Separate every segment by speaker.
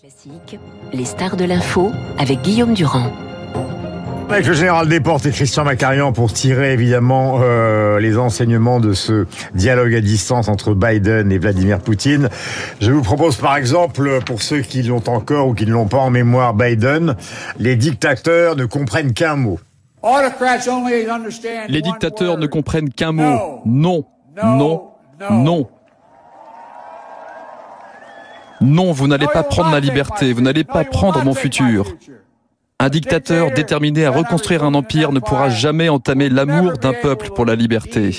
Speaker 1: Classique, les stars de l'info avec Guillaume Durand.
Speaker 2: Avec le général Desportes et Christian Macarian pour tirer évidemment euh, les enseignements de ce dialogue à distance entre Biden et Vladimir Poutine. Je vous propose par exemple, pour ceux qui l'ont encore ou qui ne l'ont pas en mémoire, Biden, les dictateurs ne comprennent qu'un mot.
Speaker 3: Les dictateurs ne comprennent qu'un mot. Non, non, non. Non, vous n'allez pas prendre ma liberté, vous n'allez pas prendre mon futur. Un dictateur déterminé à reconstruire un empire ne pourra jamais entamer l'amour d'un peuple pour la liberté.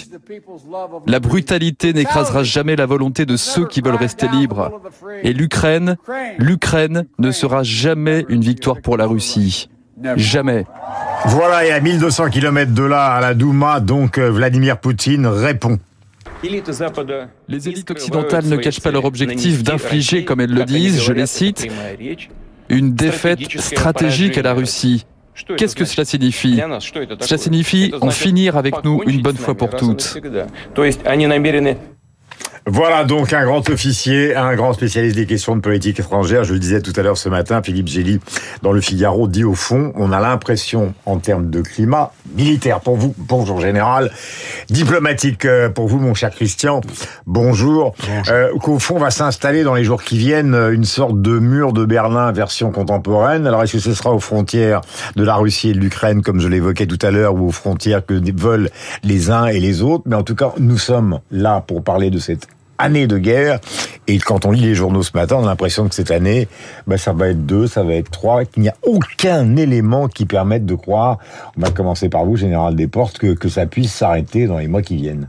Speaker 3: La brutalité n'écrasera jamais la volonté de ceux qui veulent rester libres. Et l'Ukraine, l'Ukraine ne sera jamais une victoire pour la Russie. Jamais.
Speaker 2: Voilà, et à 1200 km de là, à la Douma, donc euh, Vladimir Poutine répond.
Speaker 3: Les élites occidentales ne cachent pas leur objectif d'infliger, comme elles le disent, je les cite, une défaite stratégique à la Russie. Qu'est-ce que cela signifie? Cela signifie en finir avec nous une bonne fois pour toutes.
Speaker 2: Voilà donc un grand officier, un grand spécialiste des questions de politique étrangère. Je le disais tout à l'heure ce matin, Philippe Gély, dans le Figaro, dit au fond, on a l'impression, en termes de climat militaire pour vous, bonjour général, diplomatique euh, pour vous, mon cher Christian, bonjour, euh, qu'au fond va s'installer dans les jours qui viennent une sorte de mur de Berlin version contemporaine. Alors est-ce que ce sera aux frontières de la Russie et de l'Ukraine, comme je l'évoquais tout à l'heure, ou aux frontières que veulent les uns et les autres? Mais en tout cas, nous sommes là pour parler de cette année de guerre. Et quand on lit les journaux ce matin, on a l'impression que cette année, ben, ça va être deux, ça va être trois, qu'il n'y a aucun élément qui permette de croire, on va commencer par vous, Général Desportes, que, que ça puisse s'arrêter dans les mois qui viennent.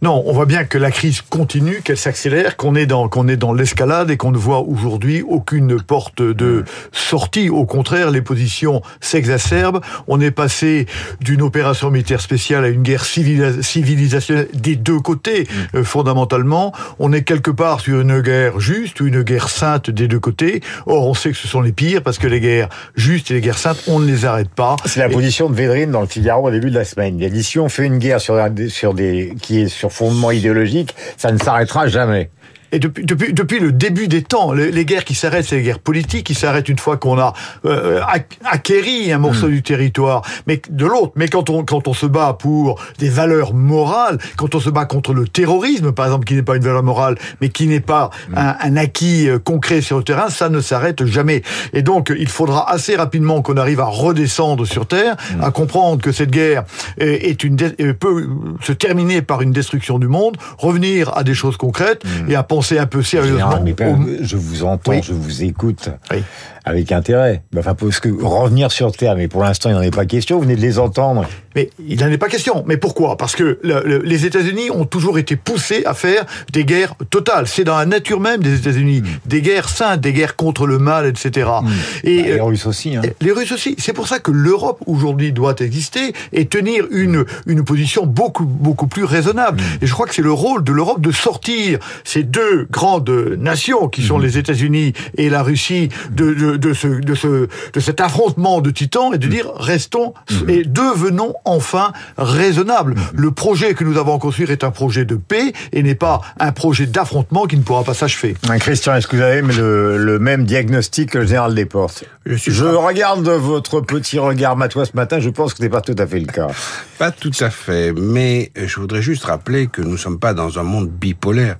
Speaker 4: Non, on voit bien que la crise continue, qu'elle s'accélère, qu'on est dans qu'on est dans l'escalade et qu'on ne voit aujourd'hui aucune porte de sortie. Au contraire, les positions s'exacerbent. On est passé d'une opération militaire spéciale à une guerre civilisationnelle des deux côtés, euh, fondamentalement. On est quelque part sur une guerre juste ou une guerre sainte des deux côtés. Or, on sait que ce sont les pires parce que les guerres justes et les guerres saintes, on ne les arrête pas.
Speaker 2: C'est la
Speaker 4: Et-
Speaker 2: position de Védrine dans le Figaro au début de la semaine. Il a dit si on fait une guerre sur, un- sur des qui est sur fondement idéologique, ça ne s'arrêtera jamais.
Speaker 4: Et depuis, depuis, depuis le début des temps, les, les guerres qui s'arrêtent, c'est les guerres politiques qui s'arrêtent une fois qu'on a euh, ac- acquéri un morceau du territoire. Mais de l'autre, mais quand on quand on se bat pour des valeurs morales, quand on se bat contre le terrorisme, par exemple, qui n'est pas une valeur morale, mais qui n'est pas un, un acquis euh, concret sur le terrain, ça ne s'arrête jamais. Et donc, il faudra assez rapidement qu'on arrive à redescendre sur terre, à comprendre que cette guerre est une peut se terminer par une destruction du monde, revenir à des choses concrètes et à penser un peu sérieusement.
Speaker 2: Général, mais
Speaker 4: au-
Speaker 2: je vous entends,
Speaker 4: Oui.
Speaker 2: je vous écoute
Speaker 4: Oui.
Speaker 2: avec intérêt. Enfin, parce que revenir sur Terre, mais pour l'instant, il n'en est pas question. Vous venez de les entendre.
Speaker 4: Mais il n'en est pas question. Mais pourquoi? Parce que le- le- les États-Unis ont toujours été poussés à faire des guerres totales. C'est dans la nature même des États-Unis. Des guerres saintes, des guerres contre le mal, etc. Et,
Speaker 2: Bah, les
Speaker 4: euh,
Speaker 2: Russes aussi. Hein.
Speaker 4: les Russes aussi. C'est pour ça que l'Europe aujourd'hui doit exister et tenir une une position beaucoup beaucoup plus raisonnable. Et je crois que c'est le rôle de l'Europe de sortir ces deux grandes nations qui sont les États-Unis et la Russie de de, de ce de ce de cet affrontement de titans et de dire restons et devenons enfin raisonnables. Le projet que nous avons à construire est un projet de paix et n'est pas un projet d'affrontement qui ne pourra pas s'achever.
Speaker 2: Hein, Christian, est-ce que vous avez le, le même diagnostic que le général Desportes?
Speaker 5: Je suis
Speaker 2: Je regarde votre petit regard matois ce matin, je pense que ce n'est pas tout à fait le cas.
Speaker 5: Pas tout à fait, mais je voudrais juste rappeler que nous ne sommes pas dans un monde bipolaire,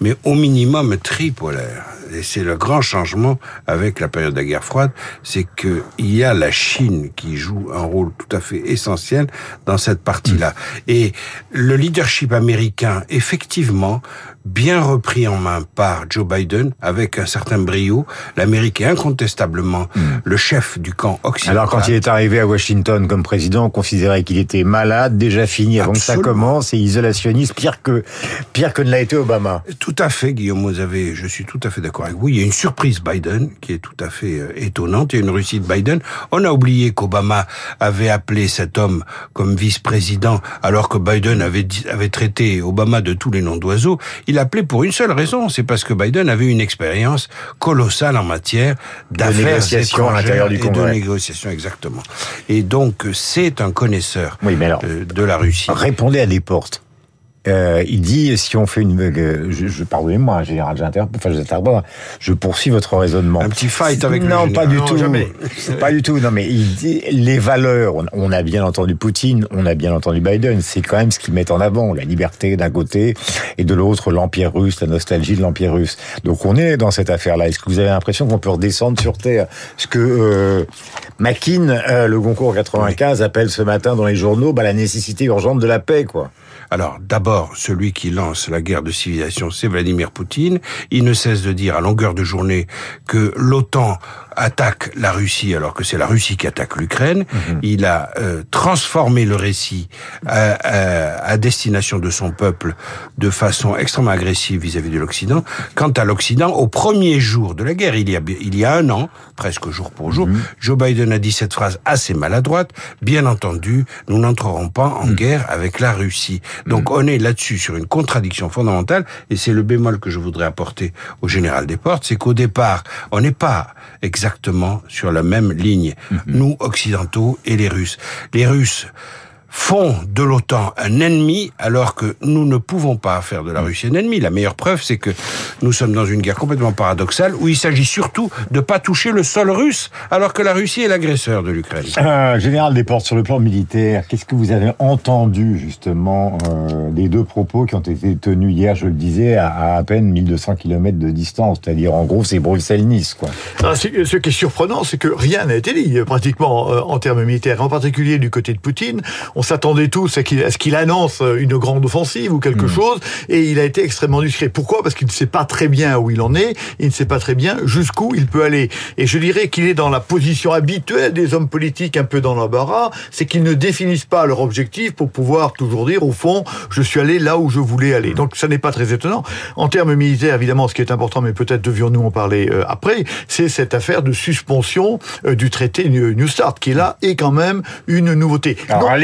Speaker 5: mais au minimum tripolaire. Et c'est le grand changement avec la période de la guerre froide, c'est que il y a la Chine qui joue un rôle tout à fait essentiel dans cette partie-là. Et le leadership américain, effectivement, bien repris en main par Joe Biden, avec un certain brio, l'Amérique est incontestablement le chef du camp occidental.
Speaker 2: Alors, quand il est arrivé à Washington comme président, on considérait qu'il était malade, déjà fini avant que ça
Speaker 5: Absolument.
Speaker 2: commence, et isolationniste, pire que, pire que ne l'a été Obama.
Speaker 5: Tout à fait, Guillaume, vous avez, je suis tout à fait d'accord avec vous. Il y a une surprise Biden qui est tout à fait euh, étonnante. Il y a une réussite Biden. On a oublié qu'Obama avait appelé cet homme comme vice-président, alors que Biden avait, dit- avait traité Obama de tous les noms d'oiseaux. Il appelé pour une seule raison, c'est parce que Biden avait une expérience colossale en matière d'affaires
Speaker 2: à l'intérieur du
Speaker 5: et de
Speaker 2: Congrès.
Speaker 5: négociation, exactement. Et donc, c'est un connaisseur
Speaker 2: Oui, mais alors-
Speaker 5: euh, de la Russie.
Speaker 2: Répondez à des portes. Euh, il dit si on fait une, euh, je, je pardonnez-moi, général, j'interromps, enfin j'interromps, je poursuis votre raisonnement.
Speaker 5: Un petit fight avec
Speaker 2: non,
Speaker 5: le
Speaker 2: pas du
Speaker 4: Non,
Speaker 2: tout,
Speaker 4: jamais.
Speaker 2: pas du tout. Non, mais il dit les valeurs. On, on a bien entendu Poutine, on a bien entendu Biden. C'est quand même ce qu'ils mettent en avant, la liberté d'un côté et de l'autre l'empire russe, la nostalgie de l'empire russe. Donc on est dans cette affaire-là. Est-ce que vous avez l'impression qu'on peut redescendre sur terre? Ce que euh, Mackin, euh, le Goncourt 95, appelle ce matin dans les journaux, bah, la nécessité urgente de la paix, quoi.
Speaker 5: Alors, d'abord, celui qui lance la guerre de civilisation, c'est Vladimir Poutine. Il ne cesse de dire à longueur de journée que l'OTAN attaque la Russie alors que c'est la Russie qui attaque l'Ukraine. Il a euh, transformé le récit à, à- à destination de son peuple de façon extrêmement agressive vis-à-vis de l'Occident. Quant à l'Occident, au premier jour de la guerre, il y a, il y a un an, presque jour pour jour, Joe Biden a dit cette phrase assez maladroite. Bien entendu, nous n'entrerons pas en guerre avec la Russie. Donc on est là-dessus sur une contradiction fondamentale, et c'est le bémol que je voudrais apporter au général Desportes, c'est qu'au départ, on n'est pas exactement sur la même ligne, nous occidentaux et les Russes. Les Russes font de l'OTAN un ennemi alors que nous ne pouvons pas faire de la Russie un ennemi. La meilleure preuve, c'est que nous sommes dans une guerre complètement paradoxale où il s'agit surtout de pas toucher le sol russe alors que la Russie est l'agresseur de l'Ukraine.
Speaker 2: Euh, Général Desportes, sur le plan militaire, qu'est-ce que vous avez entendu justement euh, des deux propos qui ont été tenus hier, je le disais, à à, à peine 1200 km de distance? C'est-à-dire, en gros, c'est Bruxelles-Nice, quoi.
Speaker 4: Ah, ce qui est surprenant, c'est que rien n'a été dit, euh, pratiquement, euh, en termes militaires, en particulier du côté de Poutine. On s'attendait tous à, qu'il- à ce qu'il annonce euh, une grande offensive ou quelque chose, et il a été extrêmement discret. Pourquoi? Parce qu'il ne sait pas très bien où il en est, il ne sait pas très bien jusqu'où il peut aller. Et je dirais qu'il est dans la position habituelle des hommes politiques un peu dans l'embarras, c'est qu'ils ne définissent pas leur objectif pour pouvoir toujours dire, au fond, je suis allé là où je voulais aller. Donc ça n'est pas très étonnant. En termes militaires, évidemment, ce qui est important, mais peut-être devions-nous en parler euh, après, c'est cette affaire de suspension euh, du traité New Start, qui là est quand même une nouveauté.
Speaker 2: Alors,
Speaker 4: Non,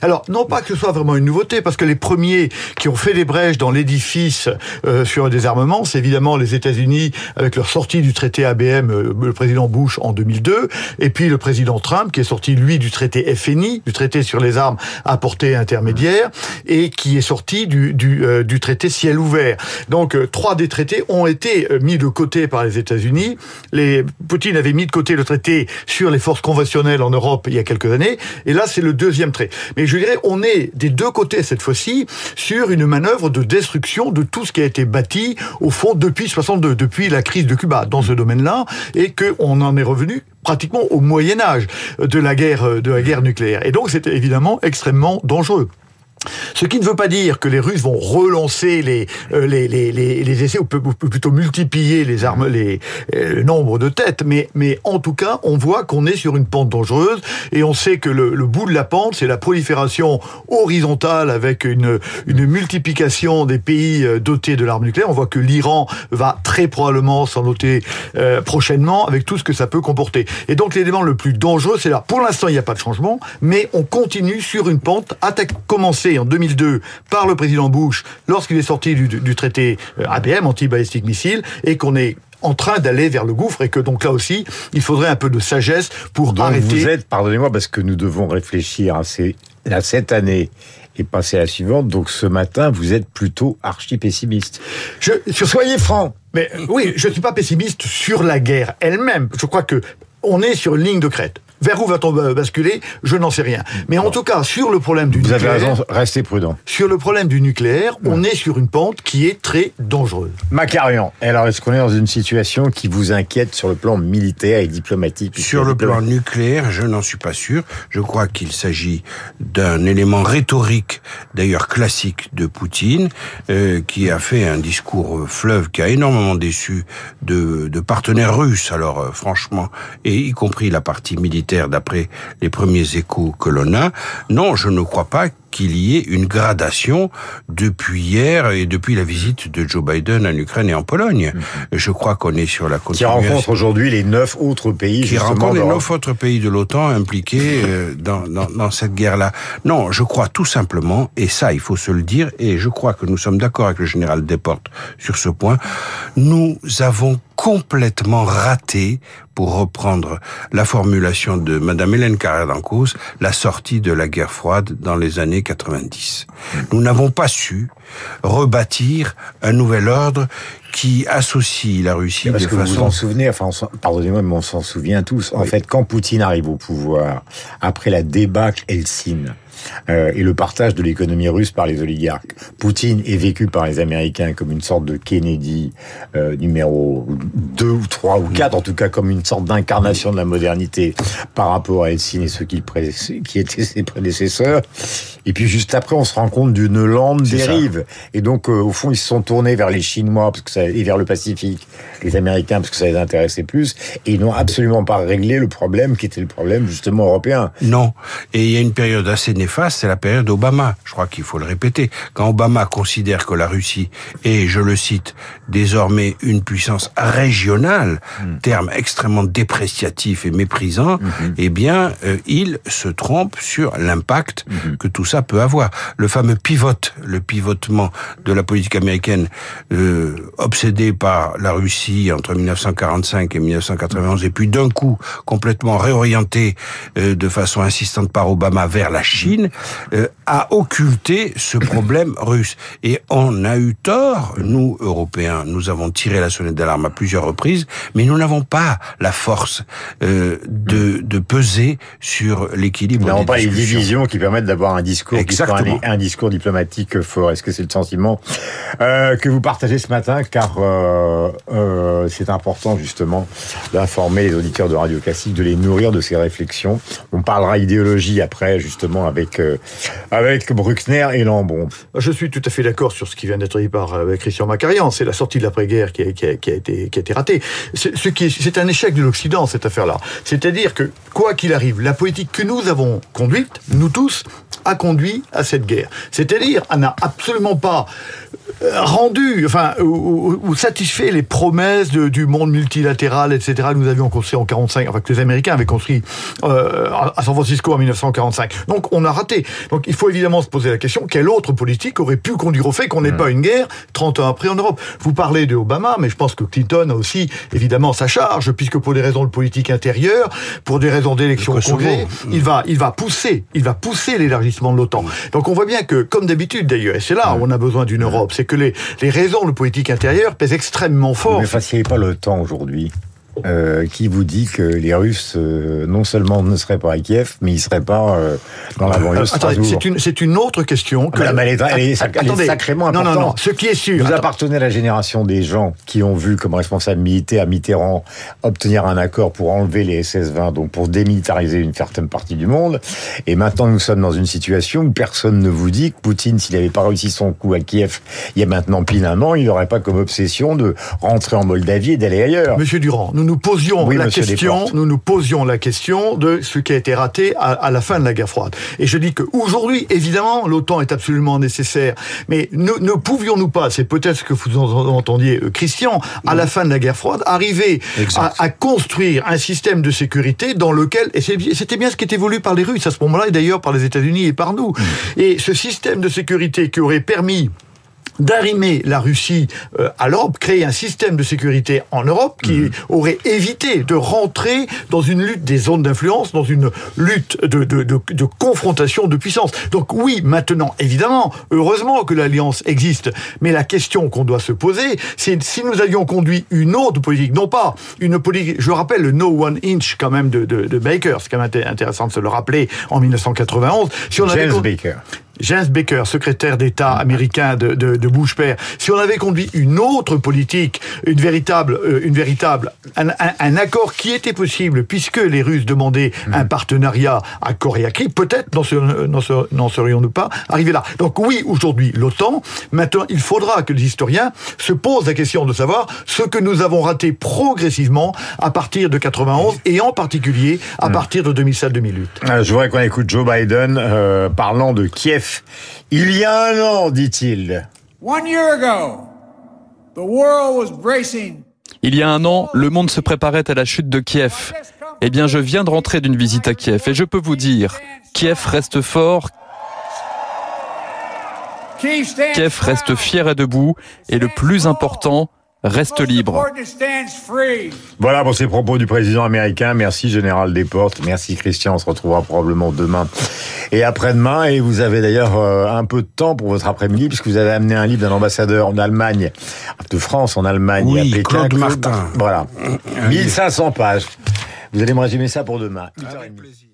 Speaker 4: alors, non pas que ce soit vraiment une nouveauté, parce que les premiers qui ont fait des brèches dans l'édifice euh, sur le désarmement, c'est évidemment les États-Unis avec leur sortie du traité ABM, euh, le président Bush en 2002, et puis le président Trump qui est sorti lui du traité FNI, du traité sur les armes à portée intermédiaire, et qui est sorti du, du, euh, traité ciel ouvert. Donc, trois des traités ont été mis de côté par les États-Unis. Les Poutine avait mis de côté le traité sur les forces conventionnelles en Europe il y a quelques années, et là c'est le deuxième trait. Mais je dirais, on est des deux côtés cette fois-ci sur une manœuvre de destruction de tout ce qui a été bâti au fond depuis 62, depuis la crise de Cuba dans ce domaine-là, et que on en est revenu pratiquement au Moyen Âge de la guerre de la guerre nucléaire. Et donc c'est évidemment extrêmement dangereux. Ce qui ne veut pas dire que les Russes vont relancer les euh, les, les, les, essais ou plutôt multiplier les armes euh, le nombre de têtes mais mais en tout cas on voit qu'on est sur une pente dangereuse et on sait que le, bout de la pente c'est la prolifération horizontale avec une une multiplication des pays euh, dotés de l'arme nucléaire. On voit que l'Iran va très probablement s'en doter prochainement avec tout ce que ça peut comporter. Et donc l'élément le plus dangereux c'est là. Pour l'instant il n'y a pas de changement mais on continue sur une pente. Attaque en 2002 par le président Bush lorsqu'il est sorti du, du traité euh, ABM, anti-ballistic missile, et qu'on est en train d'aller vers le gouffre et que donc là aussi, il faudrait un peu de sagesse pour
Speaker 2: Donc,
Speaker 4: arrêter.
Speaker 2: vous êtes, pardonnez-moi, parce que nous devons réfléchir à, ces, à cette année et passer à la suivante. Donc, ce matin, vous êtes plutôt archi pessimiste.
Speaker 4: Je, sur
Speaker 2: Soyez franc.
Speaker 4: Mais oui, je ne suis pas pessimiste sur la guerre elle-même. Je crois que on est sur une ligne de crête. Vers où va-t-on ba- basculer? Je n'en sais rien. Mais en tout cas, sur le problème du
Speaker 2: Vous avez
Speaker 4: nucléaire,
Speaker 2: raison, restez prudent.
Speaker 4: sur le problème du nucléaire, on est sur une pente qui est très dangereuse.
Speaker 2: Macarian, alors est-ce qu'on est dans une situation qui vous inquiète sur le plan militaire et diplomatique
Speaker 5: Sur le plan nucléaire, je n'en suis pas sûr. Je crois qu'il s'agit d'un élément rhétorique, d'ailleurs classique, de Poutine, euh, qui a fait un discours euh, fleuve qui a énormément déçu de, de partenaires russes, alors euh, franchement, et y compris la partie militaire d'après les premiers échos que l'on a. Non, je ne crois pas qu'il y ait une gradation depuis hier et depuis la visite de Joe Biden en Ukraine et en Pologne. Je crois qu'on est sur la
Speaker 2: qui
Speaker 5: continuation
Speaker 2: rencontre aujourd'hui les neuf autres pays
Speaker 5: qui rencontre les neuf autres pays de l'OTAN impliqués euh, dans, dans, dans cette guerre-là. Non, je crois tout simplement, et ça il faut se le dire, et je crois que nous sommes d'accord avec le général Desportes sur ce point, nous avons complètement raté, pour reprendre la formulation de Madame Hélène Carrère d'Ancos, la sortie de la guerre froide dans les années années 90. Nous n'avons pas su rebâtir un nouvel ordre qui associe la Russie
Speaker 2: Parce
Speaker 5: de
Speaker 2: que
Speaker 5: façon...
Speaker 2: vous vous en souvenez, enfin, pardonnez-moi, mais on s'en souvient tous. En fait, quand Poutine arrive au pouvoir, après la débâcle Helsinki, euh, et le partage de l'économie russe par les oligarques. Poutine est vécu par les Américains comme une sorte de Kennedy euh, numéro 2 ou 3 ou 4, en tout cas comme une sorte d'incarnation de la modernité par rapport à Helsinki et ceux qui, qui étaient ses prédécesseurs. Et puis juste après, on se rend compte d'une lente dérive. Et donc, euh, au fond, ils se sont tournés vers les Chinois parce que ça, et vers le Pacifique, les Américains parce que ça les intéressait plus. Et ils n'ont absolument pas réglé le problème qui était le problème justement européen.
Speaker 5: Non. Et il y a une période assez néfaste c'est la période Obama. Je crois qu'il faut le répéter. Quand Obama considère que la Russie est, je le cite, désormais une puissance régionale, mm. terme extrêmement dépréciatif et méprisant, mm-hmm. eh bien, euh, il se trompe sur l'impact mm-hmm. que tout ça peut avoir. Le fameux pivot, le pivotement de la politique américaine euh, obsédée par la Russie entre 1945 et 1991, et puis d'un coup complètement réorienté euh, de façon insistante par Obama vers la Chine, euh, a occulté ce problème russe. Et on a eu tort, nous, Européens. Nous avons tiré la sonnette d'alarme à plusieurs reprises, mais nous n'avons pas la force euh, de, de peser sur l'équilibre.
Speaker 2: Nous n'avons pas les divisions qui permettent d'avoir un discours, Exactement. Un, un, discours diplomatique fort. Est-ce que c'est le sentiment euh, que vous partagez ce matin? Car euh, euh, c'est important justement d'informer les auditeurs de Radio Classique, de les nourrir de ces réflexions. On parlera idéologie après, justement, avec avec, euh, avec Bruckner et Lambon.
Speaker 4: Je suis tout à fait d'accord sur ce qui vient d'être dit par euh, Christian Macarian. C'est la sortie de l'après-guerre qui a, qui, a, qui, a été, qui a été ratée. Ce qui c'est un échec de l'Occident, cette affaire-là. C'est-à-dire que, quoi qu'il arrive, la politique que nous avons conduite, nous tous, a conduit à cette guerre. C'est-à-dire, elle n'a absolument pas rendu, enfin, ou, ou, satisfait les promesses de, du monde multilatéral, etc. que nous avions construit en 45, enfin que les Américains avaient construit euh, à San Francisco en 1945. Donc on a raté. Donc il faut évidemment se poser la question quelle autre politique aurait pu conduire au fait qu'on n'ait mm. pas une guerre 30 ans après en Europe? Vous parlez de Obama, mais je pense que Clinton a aussi évidemment sa charge, puisque pour des raisons de politique intérieure, pour des raisons d'élection au Congrès, il va, il va pousser, il va pousser l'élargissement de l'OTAN. Donc on voit bien que, comme d'habitude d'ailleurs, et c'est là où on a besoin d'une Europe, c'est que les, les raisons de politique intérieure pèsent extrêmement fort.
Speaker 2: Ne facilitez pas l'OTAN aujourd'hui. Euh, qui vous dit que les Russes euh, non seulement ne seraient pas à Kiev, mais ils seraient pas euh, dans la banlieue
Speaker 4: C'est une, c'est une autre question. Que...
Speaker 2: Ah, elle, est, sacrément importante. Non, non, non.
Speaker 4: Ce qui est sûr.
Speaker 2: Vous appartenez à la génération des gens qui ont vu comme responsable militaire Mitterrand obtenir un accord pour enlever les SS-20, donc pour démilitariser une certaine partie du monde. Et maintenant, nous sommes dans une situation où personne ne vous dit que Poutine, s'il n'avait pas réussi son coup à Kiev il y a maintenant pile un an, il n'aurait pas comme obsession de rentrer en Moldavie et d'aller ailleurs.
Speaker 4: Monsieur Durand, nous nous posions la question, nous nous posions la question de ce qui a été raté à, la fin de la guerre froide. Et je dis qu'aujourd'hui, évidemment, l'OTAN est absolument nécessaire, mais ne, ne pouvions-nous pas, c'est peut-être ce que vous entendiez, euh, Christian, à la fin de la guerre froide, arriver à, construire un système de sécurité dans lequel, et c'était bien ce qui était voulu par les Russes à ce moment-là, et d'ailleurs par les États-Unis et par nous. Mm. Et ce système de sécurité qui aurait permis d'arrimer la Russie euh, à l'Europe, créer un système de sécurité en Europe qui mhm. aurait évité de rentrer dans une lutte des zones d'influence, dans une lutte de, de, de, de, confrontation de puissance. Donc oui, maintenant, évidemment, heureusement que l'alliance existe, mais la question qu'on doit se poser, c'est si nous avions conduit une autre politique, non pas une politique, je rappelle le No One Inch quand même de, de, Baker, c'est quand même intéressant de se le rappeler en 1991.
Speaker 2: Si on James Baker.
Speaker 4: James Baker, secrétaire d'État américain de, de, de, Bush père, si on avait conduit une autre politique, une véritable, euh, une véritable, un, un, accord qui était possible, puisque les Russes demandaient hmm. un partenariat à Corée peut-être n'en serions-nous pas arrivés là. Donc oui, aujourd'hui, l'OTAN. Maintenant, il faudra que les historiens se posent la question de savoir ce que nous avons raté progressivement à partir de 91 et en particulier à hmm. partir de 2007-2008.
Speaker 2: Euh, je voudrais qu'on écoute Joe Biden euh, parlant de Kiev il y a un an, dit-il.
Speaker 3: Il y a un an, le monde se préparait à la chute de Kiev. Eh bien, je viens de rentrer d'une visite à Kiev et je peux vous dire, Kiev reste fort, Kiev reste fier et debout et le plus important, reste libre.
Speaker 2: Voilà pour ces propos du président américain. Merci Général Desportes. Merci Christian. On se retrouvera probablement demain et après-demain. Et vous avez d'ailleurs euh, un peu de temps pour votre après-midi puisque vous avez amené un livre d'un ambassadeur en Allemagne, de France en Allemagne,
Speaker 5: Oui,
Speaker 2: à Pékin.
Speaker 5: Claude Martin.
Speaker 2: Voilà. 1500 pages. Vous allez me résumer ça pour demain.
Speaker 5: Avec plaisir.